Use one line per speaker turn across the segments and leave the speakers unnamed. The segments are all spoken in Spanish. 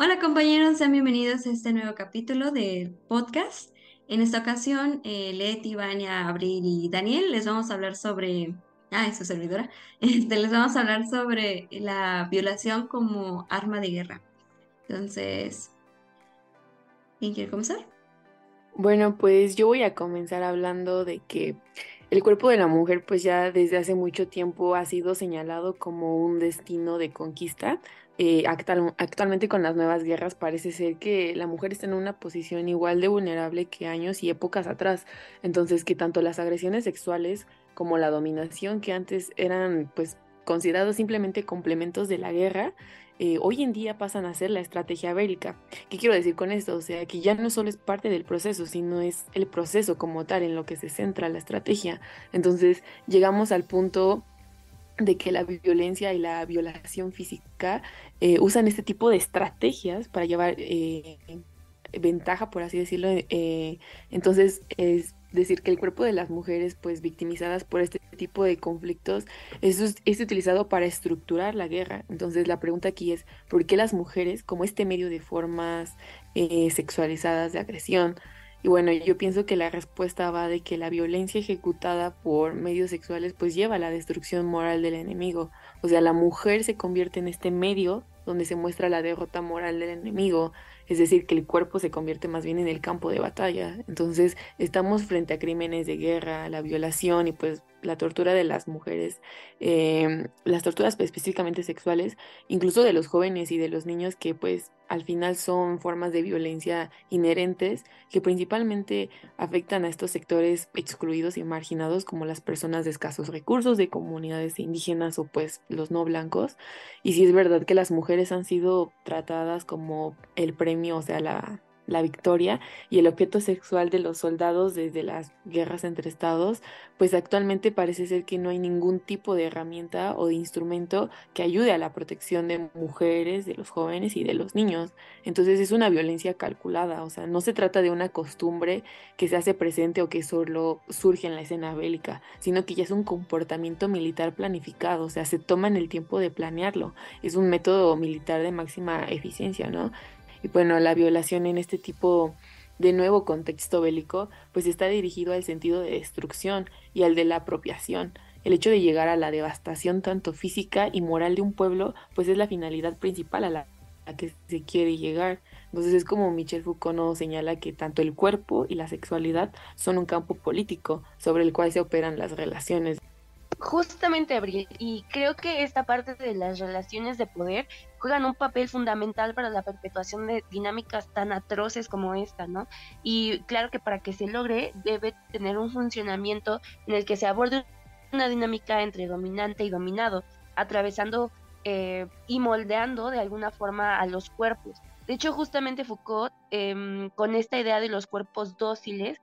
Hola compañeros, sean bienvenidos a este nuevo capítulo del podcast. En esta ocasión, eh, Leti, Vania, Abril y Daniel les vamos a hablar sobre, ah, su servidora, este, les vamos a hablar sobre la violación como arma de guerra. Entonces, ¿quién quiere comenzar?
Bueno, pues yo voy a comenzar hablando de que el cuerpo de la mujer pues ya desde hace mucho tiempo ha sido señalado como un destino de conquista eh, actualmente con las nuevas guerras parece ser que la mujer está en una posición igual de vulnerable que años y épocas atrás. Entonces que tanto las agresiones sexuales como la dominación que antes eran pues considerados simplemente complementos de la guerra, eh, hoy en día pasan a ser la estrategia bélica. ¿Qué quiero decir con esto? O sea, que ya no solo es parte del proceso, sino es el proceso como tal en lo que se centra la estrategia. Entonces llegamos al punto de que la violencia y la violación física eh, usan este tipo de estrategias para llevar eh, ventaja, por así decirlo. Eh, entonces, es decir que el cuerpo de las mujeres, pues victimizadas por este tipo de conflictos, es, es utilizado para estructurar la guerra. Entonces, la pregunta aquí es, ¿por qué las mujeres, como este medio de formas sexualizadas de agresión, y bueno, yo pienso que la respuesta va de que la violencia ejecutada por medios sexuales pues lleva a la destrucción moral del enemigo. O sea, la mujer se convierte en este medio donde se muestra la derrota moral del enemigo, es decir, que el cuerpo se convierte más bien en el campo de batalla. Entonces, estamos frente a crímenes de guerra, la violación y pues la tortura de las mujeres, em, las torturas específicamente sexuales, incluso de los jóvenes y de los niños que pues al final son formas de violencia inherentes que principalmente afectan a estos sectores excluidos y marginados como las personas de escasos recursos, de comunidades indígenas o pues los no blancos. Y si es verdad que las mujeres han sido tratadas como el premio, o sea, la, la victoria y el objeto sexual de los soldados desde las guerras entre estados, pues actualmente parece ser que no hay ningún tipo de herramienta o de instrumento que ayude a la protección de mujeres, de los jóvenes y de los niños. Entonces es una violencia calculada, o sea, no se trata de una costumbre que se hace presente o que solo surge en la escena bélica, sino que ya es un comportamiento militar planificado, o sea, se toma en el tiempo de planearlo. Es un método militar de máxima eficiencia, ¿no? Y bueno, la violación en este tipo de nuevo contexto bélico, pues está dirigido al sentido de destrucción y al de la apropiación. El hecho de llegar a la devastación tanto física y moral de un pueblo, pues es la finalidad principal a la, que se quiere llegar. Entonces es como Michel Foucault nos señala que tanto el cuerpo y la sexualidad son un campo político sobre el cual se operan las relaciones
Justamente, Abril, y creo que esta parte de las relaciones de poder juegan un papel fundamental para la perpetuación de dinámicas tan atroces como esta, ¿no? Y claro que para que se logre debe tener un funcionamiento en el que se aborde una dinámica entre dominante y dominado, atravesando eh, y moldeando de alguna forma a los cuerpos. De hecho, justamente Foucault, em, con esta idea de los cuerpos dóciles,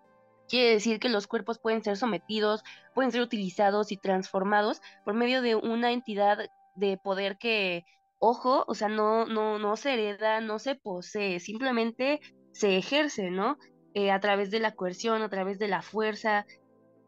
Quiere decir que los cuerpos pueden ser sometidos, pueden ser utilizados y transformados por medio de una entidad de poder que, ojo, o sea, no, no, no se hereda, no se posee, simplemente se ejerce, ¿no? Eh, a través de la coerción, a través de la fuerza,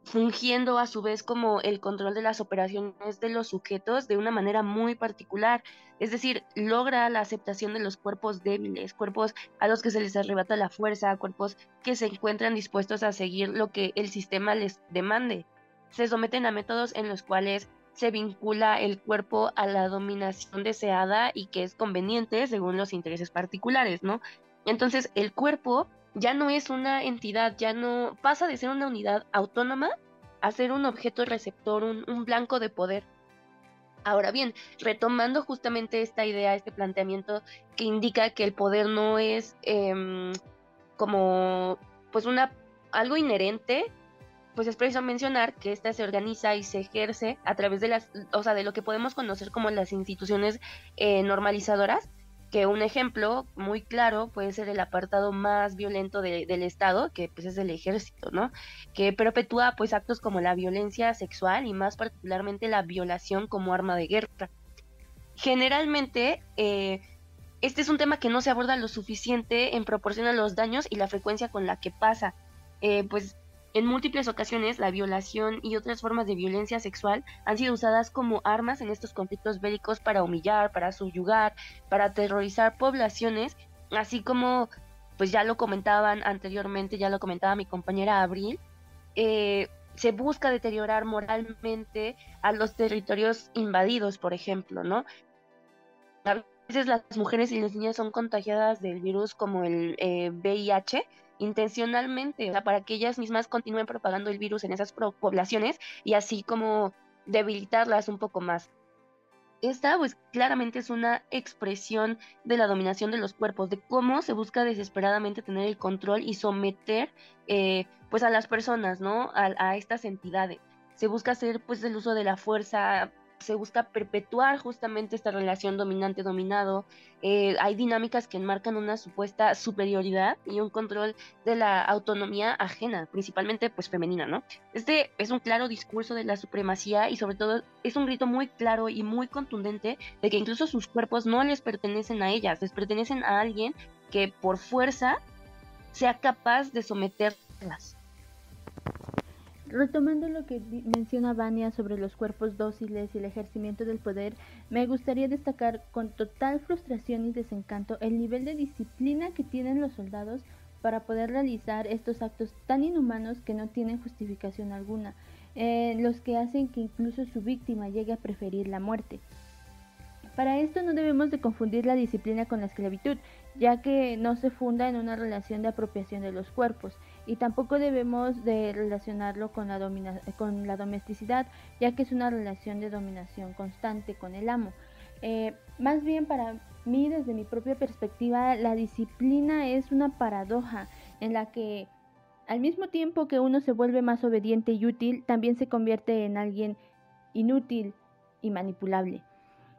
fungiendo a su vez como el control de las operaciones de los sujetos de una manera muy particular. Es decir, logra la aceptación de los cuerpos débiles, cuerpos a los que se les arrebata la fuerza, cuerpos que se encuentran dispuestos a seguir lo que el sistema les demande. Se someten a métodos en los cuales se vincula el cuerpo a la dominación deseada y que es conveniente según los intereses particulares, ¿no? Entonces, el cuerpo ya no es una entidad, ya no pasa de ser una unidad autónoma a ser un objeto receptor, un, blanco de poder. Ahora bien, retomando justamente esta idea, este planteamiento que indica que el poder no es em, como pues una algo inherente, pues es preciso mencionar que ésta se organiza y se ejerce a través de las, o sea, de lo que podemos conocer como las instituciones eh, normalizadoras, que un ejemplo muy claro puede ser el apartado más violento del Estado, que pues es el ejército, ¿no? Que perpetúa pues actos como la violencia sexual y más particularmente la violación como arma de guerra. Generalmente, eh, este es un tema que no se aborda lo suficiente en proporción a los daños y la frecuencia con la que pasa. Eh, pues En múltiples ocasiones, la violación y otras formas de violencia sexual han sido usadas como armas en estos conflictos bélicos para humillar, para subyugar, para aterrorizar poblaciones, así como, pues ya lo comentaban anteriormente, ya lo comentaba mi compañera Abril, eh, se busca deteriorar moralmente a los territorios invadidos, por ejemplo, ¿no? A veces las mujeres y las niñas son contagiadas del virus como el VIH, eh, intencionalmente, o sea, para que ellas mismas continúen propagando el virus en esas poblaciones y así como debilitarlas un poco más. Esta, pues claramente es una expresión de la dominación de los cuerpos, de cómo se busca desesperadamente tener el control y someter, eh, pues, a las personas, ¿no? A, a estas entidades. Se busca hacer, pues, el uso de la fuerza se busca perpetuar justamente esta relación dominante-dominado. Eh, hay dinámicas que enmarcan una supuesta superioridad y un control de la autonomía ajena, principalmente pues femenina, ¿no? Este es un claro discurso de la supremacía y sobre todo es un grito muy claro y muy contundente de que incluso sus cuerpos no les pertenecen a ellas, les pertenecen a alguien que por fuerza sea capaz de someterlas.
Retomando lo que menciona Vania sobre los cuerpos dóciles y el ejercimiento del poder, me gustaría destacar con total frustración y desencanto el nivel de disciplina que tienen los soldados para poder realizar estos actos tan inhumanos que no tienen justificación alguna, eh, los que hacen que incluso su víctima llegue a preferir la muerte. Para esto no debemos de confundir la disciplina con la esclavitud, ya que no se funda en una relación de apropiación de los cuerpos y tampoco debemos de relacionarlo con la, con la domesticidad, ya que es una relación de dominación constante con el amo. Eh, más bien para mí, desde mi propia perspectiva, la disciplina es una paradoja en la que al mismo tiempo que uno se vuelve más obediente y útil, también se convierte en alguien inútil y manipulable.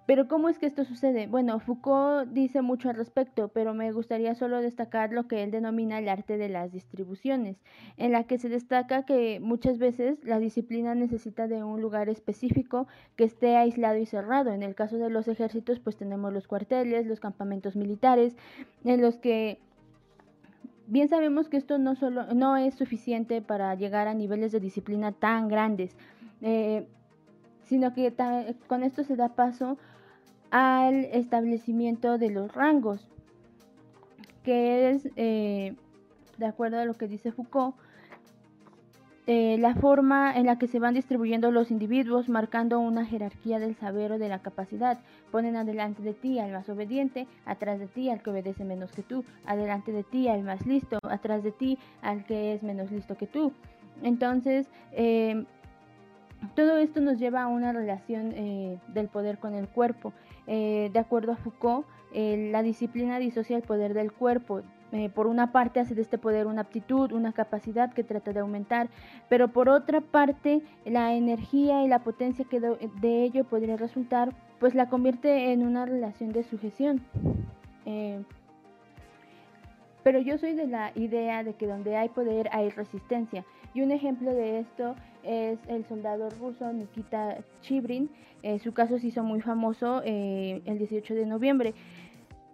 Pero ¿cómo es que esto sucede? Bueno, Foucault dice mucho al respecto, pero me gustaría solo destacar lo que él denomina el arte de las distribuciones, en la que se destaca que muchas veces la disciplina necesita de un lugar específico que esté aislado y cerrado. En el caso de los ejércitos, pues tenemos los cuarteles, los campamentos militares, en los que bien sabemos que esto no solo no es suficiente para llegar a niveles de disciplina tan grandes. Eh, sino que con esto se da paso al establecimiento de los rangos, que es, eh, de acuerdo a lo que dice Foucault, eh, la forma en la que se van distribuyendo los individuos, marcando una jerarquía del saber o de la capacidad. Ponen adelante de ti al más obediente, atrás de ti al que obedece menos que tú, adelante de ti al más listo, atrás de ti al que es menos listo que tú. Entonces, eh, todo esto nos lleva a una relación del poder con el cuerpo eh, de acuerdo a Foucault, eh, la disciplina disocia el poder del cuerpo. Eh, por una parte hace de este poder una aptitud, una capacidad que trata de aumentar, pero por otra parte la energía y la potencia que de, ello podría resultar, pues la convierte en una relación de sujeción. Pero yo soy de la idea de que donde hay poder hay resistencia. Y un ejemplo de esto es el soldado ruso Nikita Chibrin. Eh, su caso se hizo muy famoso eh, el 18 de noviembre.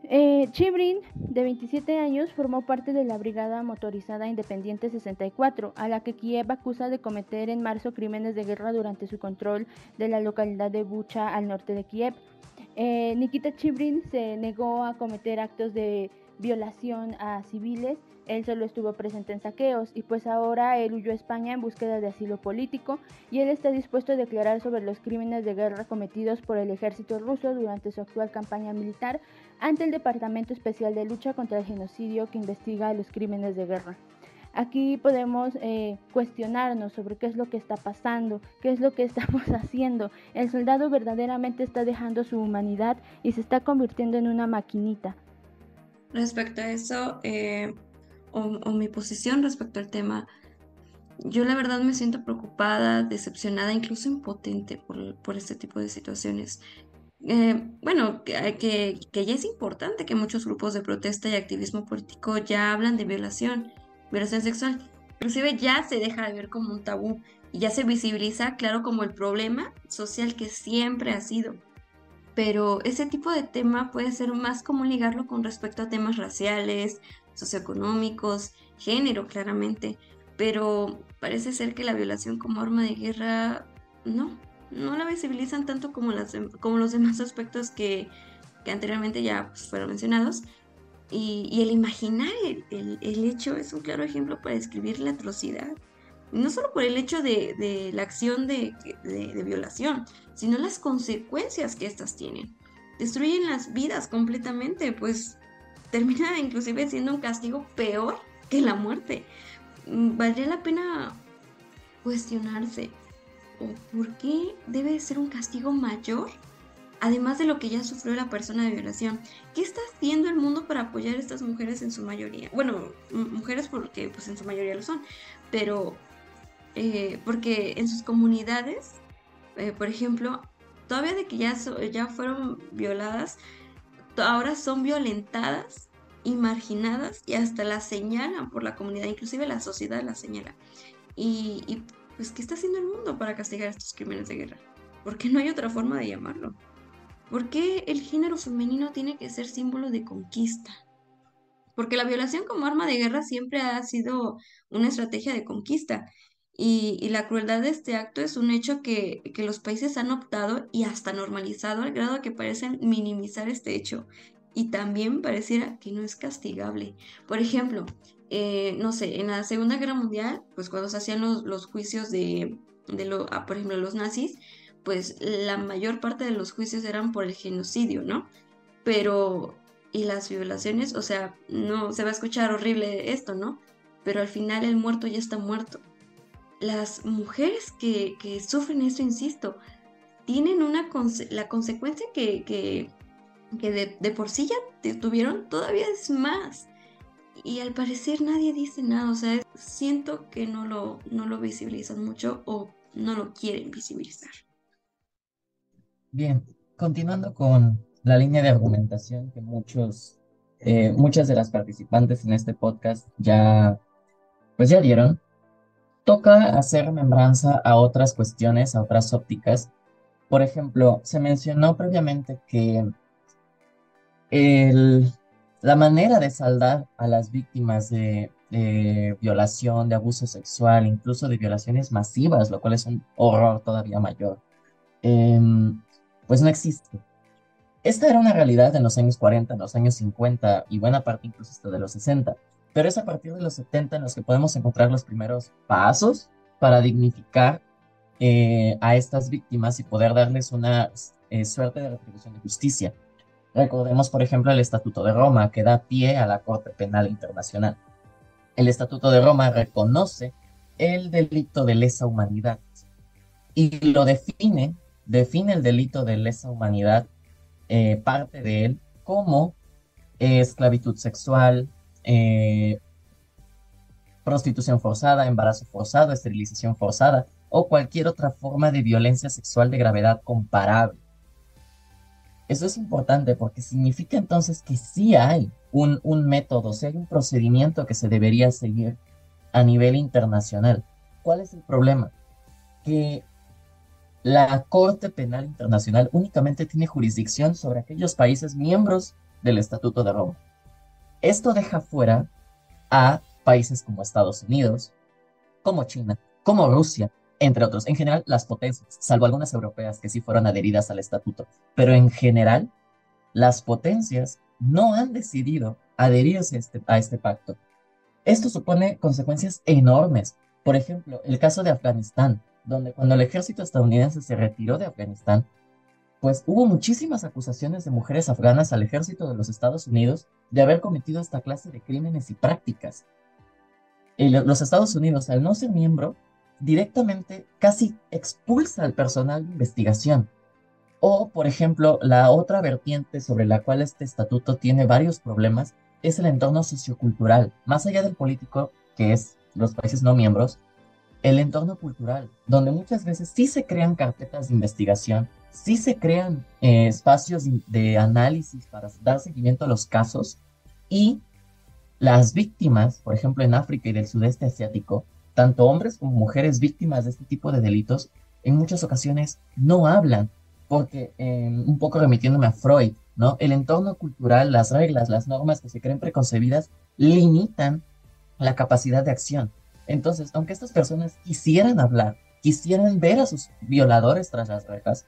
Eh, Chibrin, de 27 años, formó parte de la Brigada Motorizada Independiente 64, a la que Kiev acusa de cometer en marzo crímenes de guerra durante su control de la localidad de Bucha al norte de Kiev. Nikita Chibrin se negó a cometer actos de violación a civiles él solo estuvo presente en saqueos y pues ahora él huyó a España en búsqueda de asilo político y él está dispuesto a declarar sobre los crímenes de guerra cometidos por el ejército ruso durante su actual campaña militar ante el Departamento Especial de Lucha contra el Genocidio que investiga los crímenes de guerra. Aquí podemos eh, cuestionarnos sobre qué es lo que está pasando, qué es lo que estamos haciendo. El soldado verdaderamente está dejando su humanidad y se está convirtiendo en una maquinita.
Respecto a eso, eh, o, mi posición respecto al tema, yo la verdad me siento preocupada, decepcionada, incluso impotente por, por este tipo de situaciones. Eh, bueno, que, que, que, ya es importante que muchos grupos de protesta y activismo político ya hablan de violación, violación sexual. Inclusive ya se deja de ver como un tabú y ya se visibiliza, claro, como el problema social que siempre ha sido. Pero ese tipo de tema puede ser más común ligarlo con respecto a temas raciales, socioeconómicos, género claramente, pero parece ser que la violación como arma de guerra no, no la visibilizan tanto como, las, como los demás aspectos que, anteriormente ya pues, fueron mencionados. Y, el imaginar el, hecho es un claro ejemplo para describir la atrocidad. No solo por el hecho de, la acción de, de, violación, sino las consecuencias que éstas tienen. Destruyen las vidas completamente, pues termina inclusive siendo un castigo peor que la muerte. Mm, valdría la pena cuestionarse, ¿o por qué debe ser un castigo mayor? Además de lo que ya sufrió la persona de violación, ¿qué está haciendo el mundo para apoyar a estas mujeres en su mayoría? Bueno, mujeres porque pues en su mayoría lo son, pero eh, porque en sus comunidades, eh, por ejemplo, todavía de que ya, ya fueron violadas, ahora son violentadas y marginadas y hasta las señalan por la comunidad, inclusive la sociedad las señala. Y, pues, ¿qué está haciendo el mundo para castigar estos crímenes de guerra? Porque no hay otra forma de llamarlo. ¿Por qué el género femenino tiene que ser símbolo de conquista? Porque la violación como arma de guerra siempre ha sido una estrategia de conquista. Y, la crueldad de este acto es un hecho que, que, los países han optado y hasta normalizado al grado que parecen minimizar este hecho y también pareciera que no es castigable. Por ejemplo, eh, no sé, en la Segunda Guerra Mundial, pues cuando se hacían los, juicios de, de lo, ah, por ejemplo, los nazis, pues la mayor parte de los juicios eran por el genocidio, ¿no? Pero, y las violaciones, o sea, no se va a escuchar horrible esto, ¿no? Pero al final el muerto ya está muerto. Las mujeres que, que sufren esto, insisto, tienen una la consecuencia que, que que de, por sí ya tuvieron, todavía es más. Y al parecer nadie dice nada, o sea, siento que no lo, no lo visibilizan mucho o no lo quieren visibilizar.
Bien, continuando con la línea de argumentación que muchos, eh, muchas de las participantes en este podcast ya, pues ya dieron, toca hacer remembranza a otras cuestiones, a otras ópticas. Por ejemplo, se mencionó previamente que la manera de saldar a las víctimas de, violación, de abuso sexual, incluso de violaciones masivas, lo cual es un horror todavía mayor, em, pues no existe. Esta era una realidad en los años 40, en los años 50 y buena parte incluso hasta de los 60, pero es a partir de los 70 en los que podemos encontrar los primeros pasos para dignificar eh, a estas víctimas y poder darles una eh, suerte de retribución de justicia. Recordemos, por ejemplo, el Estatuto de Roma, que da pie a la Corte Penal Internacional. El Estatuto de Roma reconoce el delito de lesa humanidad y lo define, define el delito de lesa humanidad, eh, parte de él, como esclavitud sexual, eh, prostitución forzada, embarazo forzado, esterilización forzada o cualquier otra forma de violencia sexual de gravedad comparable. Eso es importante porque significa entonces que sí hay un, un método, sí hay un procedimiento que se debería seguir a nivel internacional. ¿Cuál es el problema? Que la Corte Penal Internacional únicamente tiene jurisdicción sobre aquellos países miembros del Estatuto de Roma. Esto deja fuera a países como Estados Unidos, como China, como Rusia, entre otros. En general, las potencias, salvo algunas europeas que sí fueron adheridas al estatuto, pero en general, las potencias no han decidido adherirse a este, este pacto. Esto supone consecuencias enormes. Por ejemplo, el caso de Afganistán, donde cuando el ejército estadounidense se retiró de Afganistán, pues hubo muchísimas acusaciones de mujeres afganas al ejército de los Estados Unidos de haber cometido esta clase de crímenes y prácticas. los Estados Unidos, al no ser miembro, directamente casi expulsa al personal de investigación. O, por ejemplo, la otra vertiente sobre la cual este estatuto tiene varios problemas es el entorno sociocultural, más allá del político, que es los países no miembros, el entorno cultural, donde muchas veces sí se crean carpetas de investigación, sí se crean eh, espacios de análisis para dar seguimiento a los casos y las víctimas, por ejemplo en África y del sudeste asiático, tanto hombres como mujeres víctimas de este tipo de delitos en muchas ocasiones no hablan, porque em, un poco remitiéndome a Freud, ¿no? El entorno cultural, las reglas, las normas que se creen preconcebidas limitan la capacidad de acción. Entonces, aunque estas personas quisieran hablar, quisieran ver a sus violadores tras las rejas,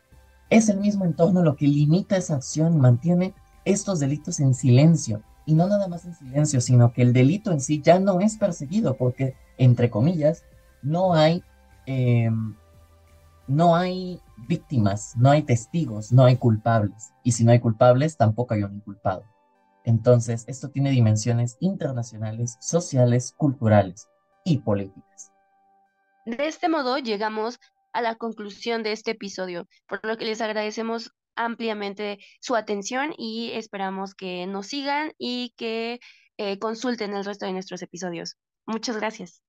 es el mismo entorno lo que limita esa acción y mantiene estos delitos en silencio. Y no nada más en silencio, sino que el delito en sí ya no es perseguido porque, entre comillas, no hay, em, no hay víctimas, no hay testigos, no hay culpables. Y si no hay culpables, tampoco hay un inculpado. Entonces, esto tiene dimensiones internacionales, sociales, culturales y políticas.
De este modo, llegamos a la conclusión de este episodio, por lo que les agradecemos ampliamente su atención y esperamos que nos sigan y que eh, consulten el resto de nuestros episodios. Muchas gracias.